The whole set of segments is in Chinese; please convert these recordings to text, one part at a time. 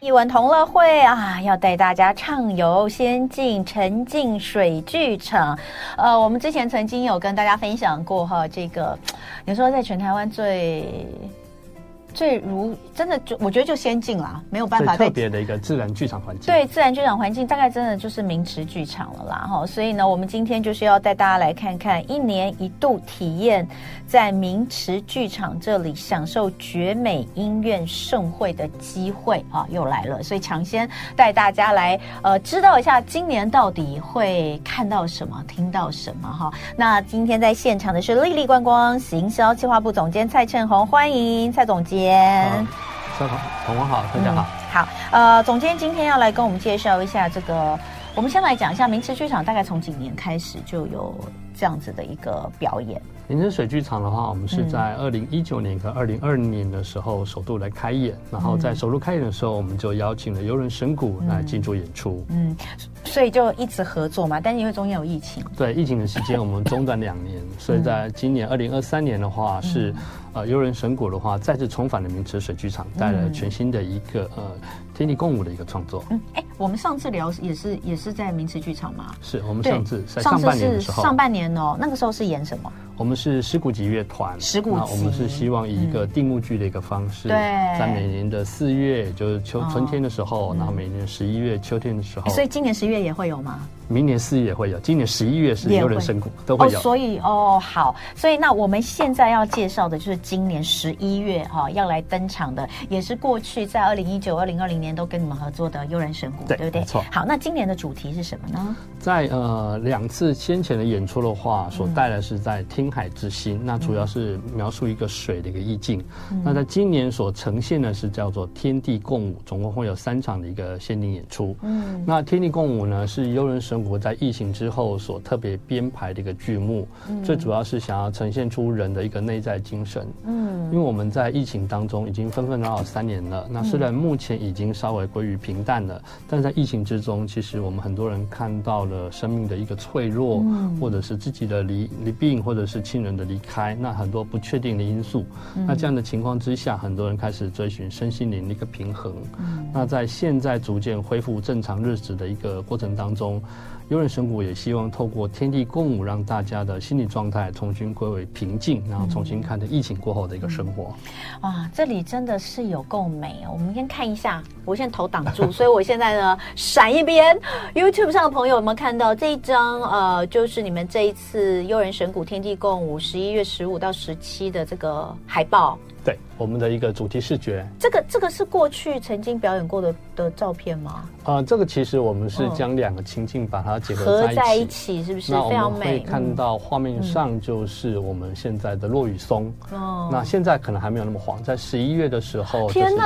艺文同乐会啊，要带大家畅游仙境沉浸水剧场。呃，我们之前曾经有跟大家分享过哈，这个你说在全台湾最。最如真的就我觉得就先进啦，没有办法。特别的一个自然剧场环境。对，自然剧场环境大概真的就是名池剧场了啦哈。所以呢，我们今天就是要带大家来看看一年一度体验在名池剧场这里享受绝美音乐盛会的机会啊，又来了。所以抢先带大家来呃知道一下今年到底会看到什么、听到什么哈。那今天在现场的是丽丽观光行销计划部总监蔡振红，欢迎蔡总监。蔡总，同文好，大家好。好，呃，总监今天要来跟我们介绍一下这个。我们先来讲一下明池剧场，大概从几年开始就有这样子的一个表演。明池水剧场的话，我们是在二零一九年和二零二零年的时候首度来开演，然后在首度开演的时候，我们就邀请了游人神谷来进驻演出。嗯，所以就一直合作嘛，但是因为中间有疫情，对疫情的时间我们中断两年，所以在今年二零二三年的话是。呃，悠人神谷的话，再次重返了名池水剧场，带来了全新的一个呃天地共舞的一个创作。嗯，哎、欸，我们上次聊也是也是在名词剧场吗？是我们上次上半年的时候，上半年哦，那个时候是演什么？我们是石鼓集乐团，石鼓集，我们是希望以一个定目剧的一个方式，在每年的四月，就是秋春天的时候，哦、然后每年十一月秋天的时候，所以今年十一月也会有吗？明年四月也会有，今年十一月是悠人神谷都会有。哦，所以哦好，所以那我们现在要介绍的就是今年十一月哈、哦、要来登场的，也是过去在二零一九、二零二零年都跟你们合作的悠人神鼓，对，对不对？没错。好，那今年的主题是什么呢？在呃两次先前的演出的话，所带来是在听海之心，嗯、那主要是描述一个水的一个意境。嗯、那在今年所呈现的是叫做天地共舞，总共会有三场的一个限定演出。嗯，那天地共舞呢是悠人神国。在疫情之后所特别编排的一个剧目，嗯、最主要是想要呈现出人的一个内在精神。嗯，因为我们在疫情当中已经纷纷扰扰三年了，那虽然目前已经稍微归于平淡了，但在疫情之中，其实我们很多人看到了生命的一个脆弱，嗯、或者是自己的离离病，或者是亲人的离开，那很多不确定的因素。嗯、那这样的情况之下，很多人开始追寻身心灵的一个平衡。嗯，那在现在逐渐恢复正常日子的一个过程当中。悠人神谷也希望透过天地共舞，让大家的心理状态重新归为平静，然后重新看着疫情过后的一个生活。嗯、啊，这里真的是有够美哦！我们先看一下，我现在头挡住，所以我现在呢闪一边。YouTube 上的朋友有没有看到这一张？呃，就是你们这一次悠人神谷天地共舞十一月十五到十七的这个海报。对，我们的一个主题视觉。这个这个是过去曾经表演过的的照片吗？呃，这个其实我们是将两个情境把它结合在一起，合在一起是不是？非常美。可以看到画面上就是我们现在的落雨松。哦。那现在可能还没有那么黄，在十一月的时候，天是由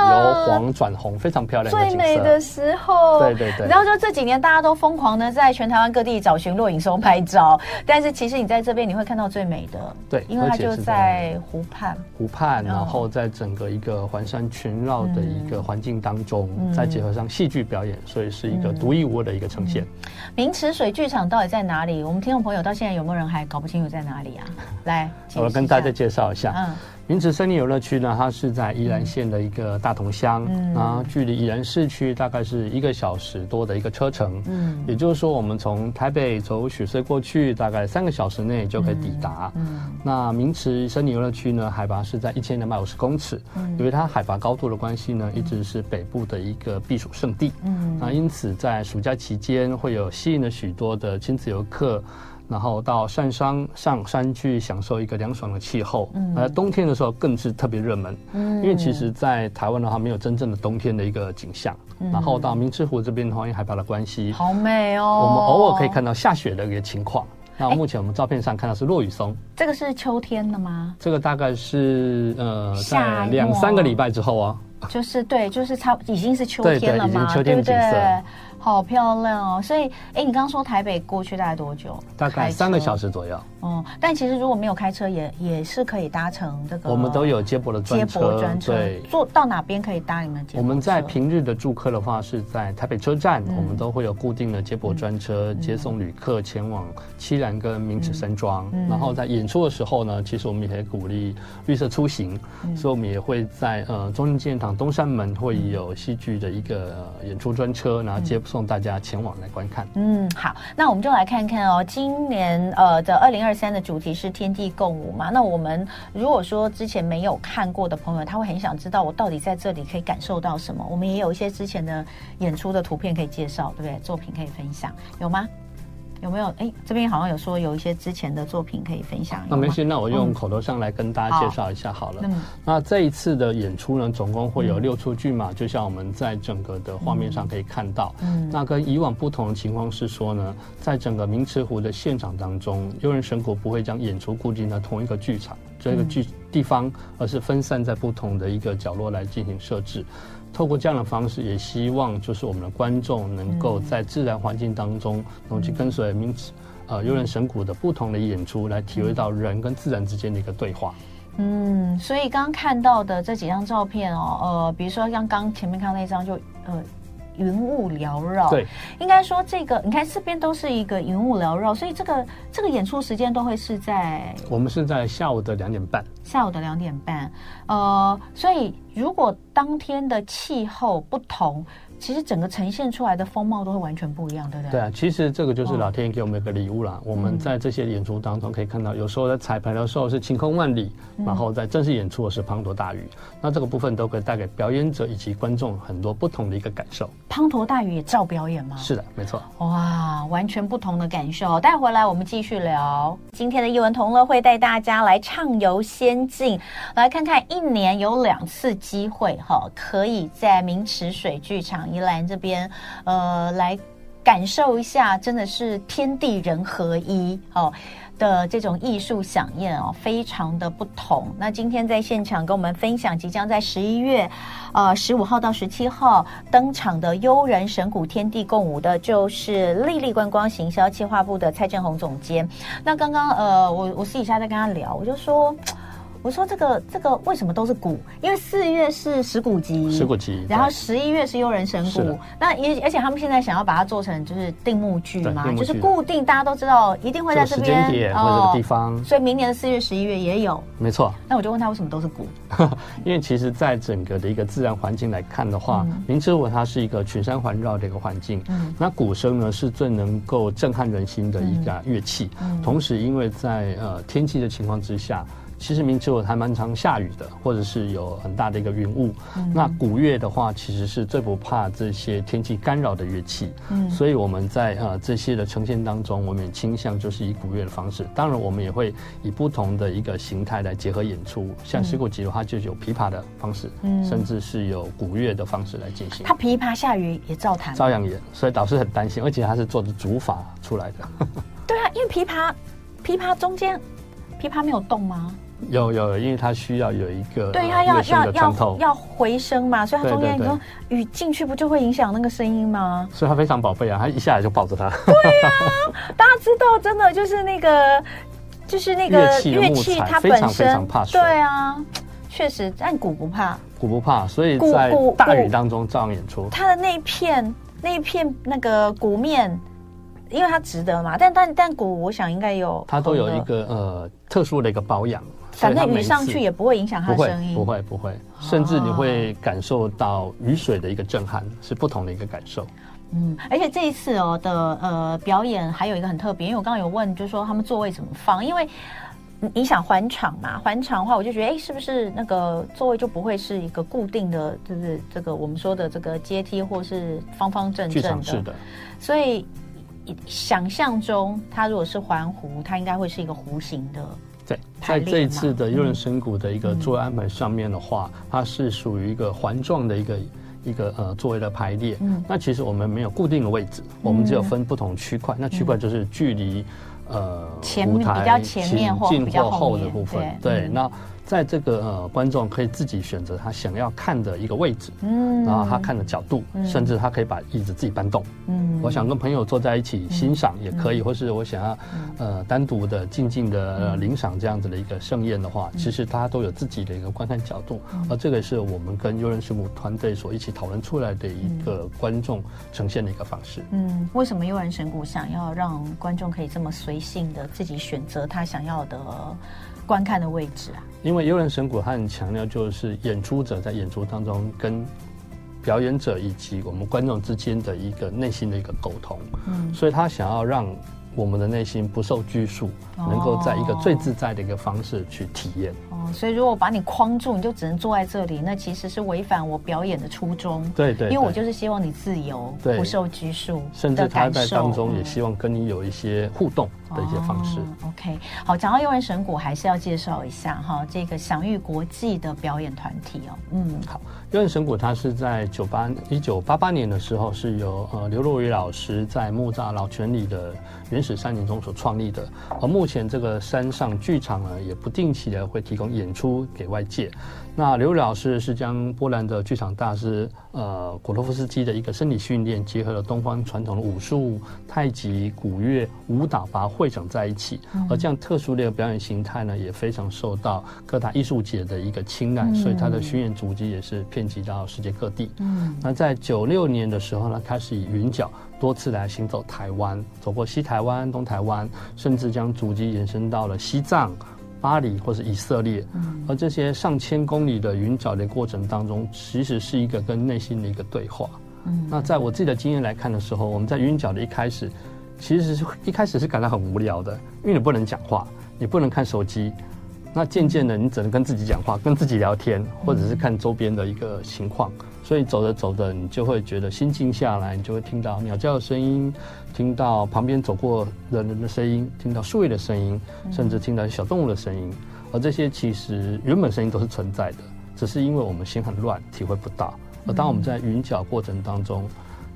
黄转红，非常漂亮。最美的时候。对对对。然后就这几年大家都疯狂的在全台湾各地找寻落羽松拍照，但是其实你在这边你会看到最美的。对，因为它就在湖畔。湖畔，然后在整个一个环山群绕的一个环境当中，再结合上戏剧表演，所以是一个独一无二的一个呈现。明池水剧场到底在哪里？我们听众朋友到现在有没有人还搞不清楚在哪里啊？来，我跟大家介绍一下。嗯。明池森林游乐区呢，它是在宜兰县的一个大同乡，嗯、然后距离宜兰市区大概是一个小时多的一个车程。嗯，也就是说，我们从台北走雪隧过去，大概三个小时内就可以抵达。嗯，嗯那明池森林游乐区呢，海拔是在一千两百五十公尺，嗯、因为它海拔高度的关系呢，一直是北部的一个避暑胜地。嗯，那因此在暑假期间会有吸引了许多的亲子游客。然后到山上上山去享受一个凉爽的气候，嗯，而冬天的时候更是特别热门，嗯，因为其实，在台湾的话没有真正的冬天的一个景象，嗯，然后到明池湖这边的话，因为海拔的关系，好美哦，我们偶尔可以看到下雪的一个情况。那目前我们照片上看到是落羽松，这个是秋天的吗？这个大概是呃，在两三个礼拜之后啊，就是对，就是差已经是秋天了嘛，对对，秋天景色。好漂亮哦！所以，哎，你刚刚说台北过去大概多久？大概三个小时左右。哦、嗯，但其实如果没有开车也，也也是可以搭乘这个。我们都有接驳的专车。接驳专车。对。坐到哪边可以搭你们？我们在平日的住客的话，是在台北车站，嗯、我们都会有固定的接驳专车、嗯、接送旅客前往七兰跟明池山庄。嗯、然后在演出的时候呢，其实我们也可以鼓励绿色出行，嗯、所以我们也会在呃中正纪念堂东山门会有戏剧的一个、呃、演出专车，然后接送送大家前往来观看。嗯，好，那我们就来看看哦，今年呃的二零二三的主题是天地共舞嘛。那我们如果说之前没有看过的朋友，他会很想知道我到底在这里可以感受到什么。我们也有一些之前的演出的图片可以介绍，对不对？作品可以分享，有吗？有没有？哎，这边好像有说有一些之前的作品可以分享。那没事，那我用口头上来跟大家介绍一下好了。嗯、那这一次的演出呢，总共会有六出剧嘛，嗯、就像我们在整个的画面上可以看到。嗯。那跟以往不同的情况是说呢，在整个明池湖的现场当中，幽人神谷不会将演出固定在同一个剧场这个剧地方，而是分散在不同的一个角落来进行设置。透过这样的方式，也希望就是我们的观众能够在自然环境当中，能够去跟随明池呃幽人神谷的不同的演出，来体会到人跟自然之间的一个对话。嗯，所以刚刚看到的这几张照片哦，呃，比如说像刚前面看到那张，就呃。云雾缭绕，对，应该说这个，你看这边都是一个云雾缭绕，所以这个这个演出时间都会是在我们是在下午的两点半，下午的两点半，呃，所以如果当天的气候不同。其实整个呈现出来的风貌都会完全不一样，对不对？对啊，其实这个就是老天爷给我们一个礼物啦。哦、我们在这些演出当中可以看到，有时候在彩排的时候是晴空万里，嗯、然后在正式演出的是滂沱大雨。那这个部分都可以带给表演者以及观众很多不同的一个感受。滂沱大雨也照表演吗？是的，没错。哇，完全不同的感受。待会回来我们继续聊。今天的艺文同乐会带大家来畅游仙境，来看看一年有两次机会哈，可以在明池水剧场。宜兰这边，呃，来感受一下，真的是天地人合一哦的这种艺术饗宴哦，非常的不同。那今天在现场跟我们分享，即将在十一月，呃，十五号到十七号登场的悠人神鼓天地共舞的，就是丽丽观光行销企划部的蔡正宏总监。那刚刚呃，我我私底下在跟他聊，我就说。我说这个这个为什么都是鼓？因为四月是石鼓集，石鼓集，然后十一月是优人神鼓。那也而且他们现在想要把它做成就是定目剧嘛，就是固定大家都知道一定会在这边时间点或者这个地方。所以明年的四月、十一月也有，没错。那我就问他为什么都是鼓？因为其实，在整个的一个自然环境来看的话，嗯、明知我它是一个群山环绕的一个环境。嗯。那鼓声呢是最能够震撼人心的一个乐器。嗯。同时，因为在呃天气的情况之下。其实明池我还蛮常下雨的，或者是有很大的一个云雾。嗯、那古乐的话，其实是最不怕这些天气干扰的乐器。嗯，所以我们在呃这些的呈现当中，我们也倾向就是以古乐的方式。当然，我们也会以不同的一个形态来结合演出。像石鼓集的话，就有琵琶的方式，嗯，甚至是有古乐的方式来进行。它琵琶下雨也照弹，照样演。所以导师很担心，而且它是做的竹筏出来的。对啊，因为琵琶，琵琶中间，琵琶没有动吗？有有，因为它需要有一个对它要要要要回声嘛，所以它中间你说雨进去不就会影响那个声音吗？所以它非常宝贝啊，它一下来就抱着它。对呀、啊，大家知道，真的就是那个就是那个乐器，它本身非常非常怕水。对啊，确实，但鼓不怕，鼓不怕，所以在大雨当中照样演出。它的那一片那一片那个鼓面。因为它值得嘛，但但但鼓，我想应该有它都有一个呃特殊的一个保养，反正雨上去也不会影响它的声音，不会不会，甚至你会感受到雨水的一个震撼，是不同的一个感受。嗯，而且这一次哦的呃表演还有一个很特别，因为我刚刚有问，就是说他们座位怎么放，因为你想环场嘛，环场的话，我就觉得哎，是不是那个座位就不会是一个固定的，就是这个我们说的这个阶梯或是方方正正的，是的，所以。想象中，它如果是环湖，它应该会是一个弧形的。对，在这一次的优人神谷的一个座位安排上面的话，嗯、它是属于一个环状的一个一个呃座位的排列。嗯，那其实我们没有固定的位置，我们只有分不同区块。嗯、那区块就是距离呃前面比较前面或近或后的部分。对，对，那。在这个呃观众可以自己选择他想要看的一个位置，嗯，然后他看的角度，嗯、甚至他可以把椅子自己搬动，嗯，我想跟朋友坐在一起欣赏也可以，嗯、或是我想要呃单独的静静的聆赏这样子的一个盛宴的话，嗯、其实他都有自己的一个观看角度，嗯、而这个是我们跟优人神鼓团队所一起讨论出来的一个观众呈现的一个方式。嗯，为什么悠人神谷想要让观众可以这么随性的自己选择他想要的观看的位置啊？因为幽人神鼓他很强调，就是演出者在演出当中跟表演者以及我们观众之间的一个内心的一个沟通，嗯，所以他想要让我们的内心不受拘束，能够在一个最自在的一个方式去体验。哦，所以如果把你框住，你就只能坐在这里，那其实是违反我表演的初衷。对，对对，因为我就是希望你自由，不受拘束，甚至他在当中也希望跟你有一些互动。的一些方式。Oh, OK，好，讲到幽人神谷，还是要介绍一下哈，这个享誉国际的表演团体哦。嗯，好，幽人神谷它是在九八一九八八年的时候，是由呃刘若愚老师在木栅老泉里的原始山林中所创立的。而目前这个山上剧场呢，也不定期的会提供演出给外界。那刘老师是将波兰的剧场大师呃古洛夫斯基的一个身体训练，结合了东方传统的武术、太极、古乐、舞蹈，把它汇整在一起。而这样特殊的一个表演形态呢，也非常受到各大艺术界的一个青睐，所以他的巡演足迹也是遍及到世界各地。嗯，那在九六年的时候呢，开始以云脚多次来行走台湾，走过西台湾、东台湾，甚至将足迹延伸到了西藏。巴黎或是以色列，而这些上千公里的云脚的过程当中，其实是一个跟内心的一个对话。嗯，那在我自己的经验来看的时候，我们在云脚的一开始，其实是一开始是感到很无聊的，因为你不能讲话，你不能看手机。那渐渐的，你只能跟自己讲话，跟自己聊天，或者是看周边的一个情况。所以走着走着，你就会觉得心静下来，你就会听到鸟叫的声音，听到旁边走过的人的声音，听到树叶的声音，甚至听到小动物的声音。而这些其实原本声音都是存在的，只是因为我们心很乱，体会不到。而当我们在云脚过程当中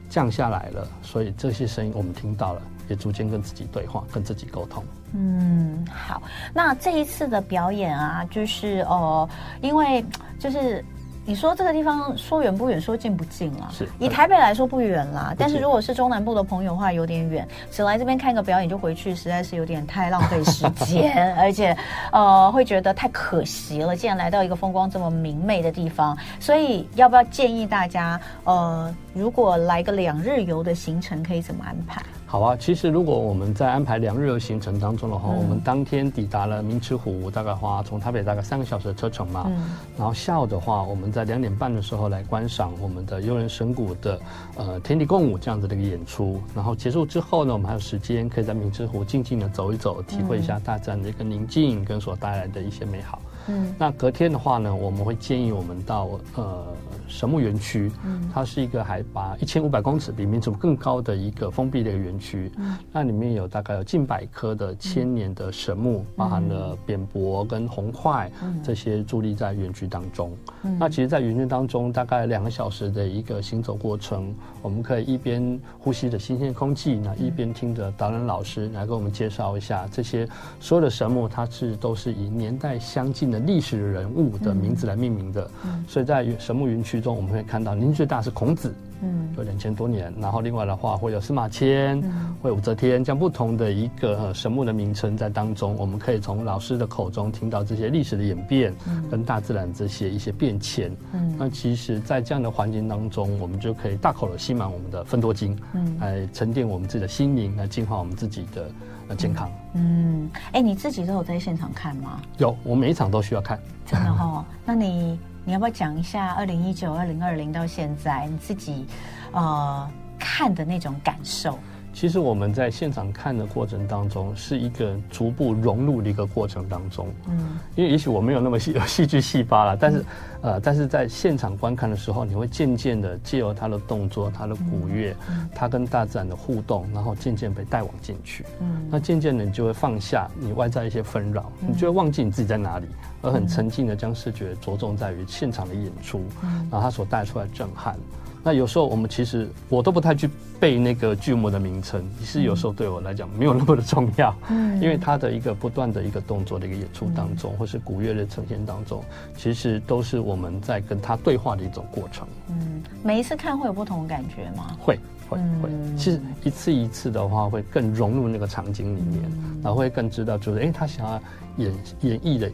降下来了，所以这些声音我们听到了，也逐渐跟自己对话，跟自己沟通。嗯，好。那这一次的表演啊，就是呃，因为就是。你说这个地方说远不远，说近不近啦？是以台北来说不远啦，但是如果是中南部的朋友的话，有点远，只来这边看个表演就回去，实在是有点太浪费时间，而且呃会觉得太可惜了。既然来到一个风光这么明媚的地方，所以要不要建议大家呃，如果来个两日游的行程，可以怎么安排？好啊，其实如果我们在安排两日游行程当中的话，嗯、我们当天抵达了明池湖，大概花从台北大概三个小时的车程嘛。嗯、然后下午的话，我们在两点半的时候来观赏我们的幽人神谷的呃天地共舞这样子的一个演出。然后结束之后呢，我们还有时间可以在明池湖静静的走一走，体会一下大自然的一个宁静跟所带来的一些美好。嗯，那隔天的话呢，我们会建议我们到呃。神木园区，嗯。它是一个海拔一千五百公尺，比民族更高的一个封闭的一个园区。嗯，那里面有大概有近百棵的千年的神木，包含了扁柏跟红桧这些伫立在园区当中。嗯，那其实，在园区当中，大概两个小时的一个行走过程，我们可以一边呼吸着新鲜空气，那一边听着导览老师来给我们介绍一下这些所有的神木，它是都是以年代相近的历史人物的名字来命名的。嗯，所以在神木园区。中我们会看到，年纪最大是孔子，嗯，有两千多年。然后另外的话会有司马迁，嗯、会有武则天，这样不同的一个神木的名称在当中，我们可以从老师的口中听到这些历史的演变，嗯、跟大自然这些一些变迁。嗯，那其实，在这样的环境当中，我们就可以大口的吸满我们的芬多精，嗯，来沉淀我们自己的心灵，来净化我们自己的健康。嗯，哎、欸，你自己都有在现场看吗？有，我每一场都需要看。真的哦，那你。你要不要讲一下二零一九、二零二零到现在你自己，呃，看的那种感受？其实我们在现场看的过程当中，是一个逐步融入的一个过程当中。嗯，因为也许我没有那么戏戏剧细胞了，但是，嗯、呃，但是在现场观看的时候，你会渐渐的借由他的动作、他的鼓乐、他、嗯、跟大自然的互动，然后渐渐被带往进去。嗯，那渐渐的你就会放下你外在一些纷扰，嗯、你就会忘记你自己在哪里，而很沉静的将视觉着重在于现场的演出，嗯、然后他所带出来的震撼。那有时候我们其实我都不太去背那个剧目的名称，其实有时候对我来讲没有那么的重要，嗯，因为它的一个不断的一个动作的一个演出当中，或是古乐的呈现当中，其实都是我们在跟他对话的一种过程。嗯，每一次看会有不同的感觉吗？会会会，其实一次一次的话会更融入那个场景里面，然后会更知道就是哎，他想要演演绎的。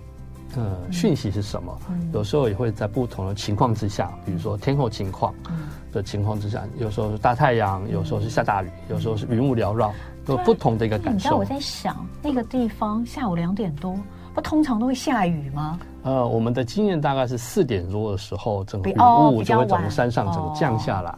呃，讯息是什么？有时候也会在不同的情况之下，比如说天候情况的情况之下，有时候是大太阳，有时候是下大雨，有时候是云雾缭绕，有不同的一个感受。你知道我在想，那个地方下午两点多，不通常都会下雨吗？呃，我们的经验大概是四点多的时候，整个云雾就会从山上整个降下来。哦，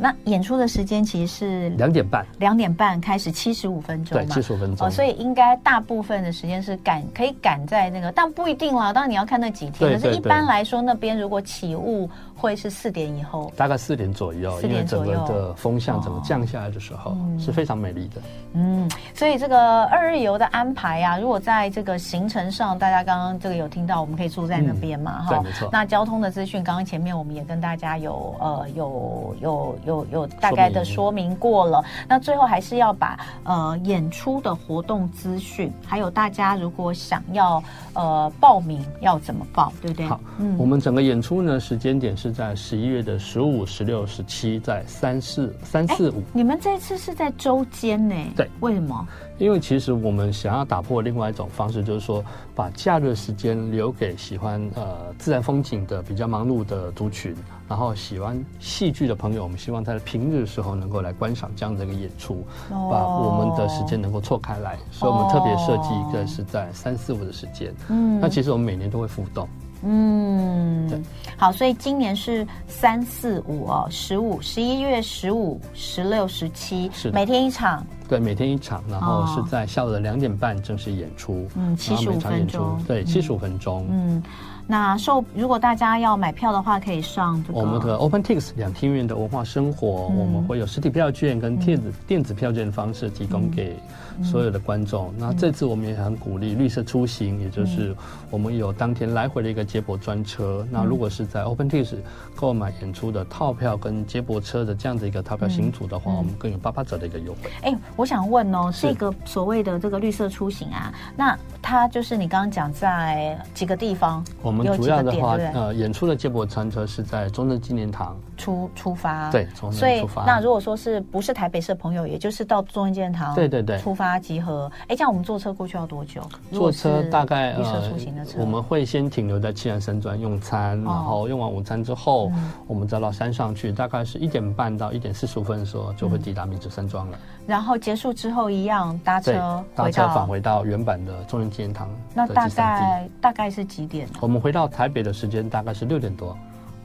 那演出的时间其实是两点半，两点半开始，七十五分钟嘛，对，七十五分钟。哦，所以应该大部分的时间是赶，可以赶在那个，但不一定啦。当然你要看那几天，可是一般来说，那边如果起雾。会是四点以后，大概四点左右，因为整个的风向整个降下来的时候，哦、是非常美丽的。嗯，所以这个二日游的安排啊，如果在这个行程上，大家刚刚这个有听到，我们可以住在那边嘛，哈、嗯，对，没错。那交通的资讯，刚刚前面我们也跟大家有呃有有有有有有大概的说明过了。那最后还是要把呃演出的活动资讯，还有大家如果想要呃报名要怎么报，对不对？好，嗯，我们整个演出呢时间点是。在十一月的十五、十六、十七，在三四三四五。你们这次是在周间呢？对，为什么？因为其实我们想要打破另外一种方式，就是说把假日时间留给喜欢呃自然风景的比较忙碌的族群，然后喜欢戏剧的朋友，我们希望在平日的时候能够来观赏这样的一个演出，哦、把我们的时间能够错开来，所以我们特别设计一个是在三四五的时间。嗯，那其实我们每年都会浮动。嗯，对好，所以今年是三四五哦，十五、十一月十五、十六、十七，是每天一场。对，每天一场，然后是在下午的两点半正式演出。嗯，七十五分钟。对，七十五分钟。嗯。那售如果大家要买票的话，可以上这个我们的 OpenTix 两厅院的文化生活，嗯、我们会有实体票券跟电子、嗯、电子票券的方式提供给所有的观众。嗯、那这次我们也很鼓励绿色出行，嗯、也就是我们有当天来回的一个接驳专车。嗯、那如果是在 OpenTix 购买演出的套票跟接驳车的这样的一个套票行组的话，嗯、我们更有八八折的一个优惠。哎、欸，我想问哦，这个所谓的这个绿色出行啊，那它就是你刚刚讲在几个地方？我们主要的话，呃，演出的接驳餐车是在中正纪念堂出出发，对，从那边出发。那如果说是不是台北市的朋友，也就是到中正纪念堂，对对对，出发集合。哎，这样我们坐车过去要多久？坐车大概绿色出行的车，我们会先停留在七兰山庄用餐，然后用完午餐之后，我们再到山上去，大概是一点半到一点四十五分的时候就会抵达明治山庄了。然后结束之后一样搭车，搭车返回到原版的中正纪念堂。那大概大概是几点？我们回到台北的时间大概是六点多。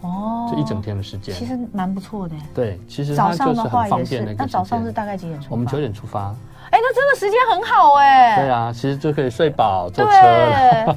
哦，这一整天的时间，其实蛮不错的。对，其实早上的话也是。那早上是大概几点出发？我们九点出发。哎，那真的时间很好哎。对啊，其实就可以睡饱坐车。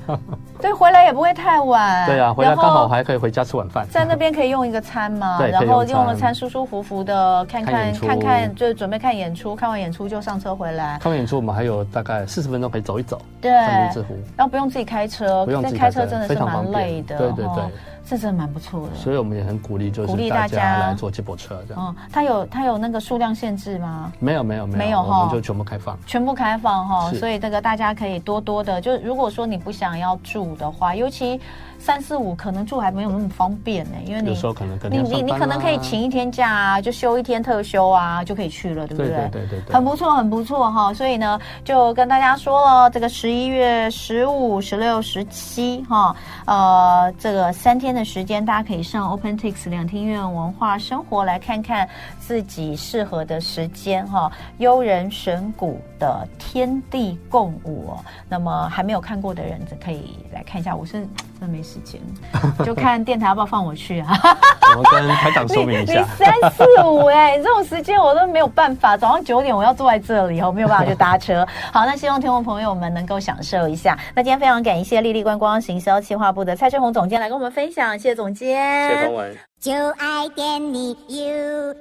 对，回来也不会太晚。对啊，回来刚好还可以回家吃晚饭。在那边可以用一个餐嘛，然后用了餐舒舒服服的看看看看，就准备看演出，看完演出就上车回来。看完演出我们还有大概四十分钟可以走一走。对，然后不用自己开车，不用自己开车真的是蛮累的。对对对。这真的蛮不错的，所以我们也很鼓励，就是鼓励大家来坐接驳车这样。嗯，它有它有那个数量限制吗？没有没有没有，没有齁，我们就全部开放，全部开放哈。是所以这个大家可以多多的，就如果说你不想要住的话，尤其。三四五可能住还没有那么方便呢，因为你有时候可能你你你可能可以请一天假啊，就休一天特休啊，就可以去了，对不对？对对对对，很不错，很不错哈。所以呢，就跟大家说了，这个十一月十五、十六、十七哈，呃，这个三天的时间，大家可以上 OpenTix 两厅院文化生活来看看自己适合的时间哈。悠人神谷的天地共舞哦，那么还没有看过的人，可以来看一下。我是真没时间，就看电台要不要放我去啊？我跟台长说明一下。你三四五哎，这种时间我都没有办法。早上九点我要坐在这里，我没有办法去搭车。好，那希望听众朋友们能够享受一下。那今天非常感谢丽丽观光行销企划部的蔡春红总监来跟我们分享，谢谢总监。谢谢童文。就爱点你 U。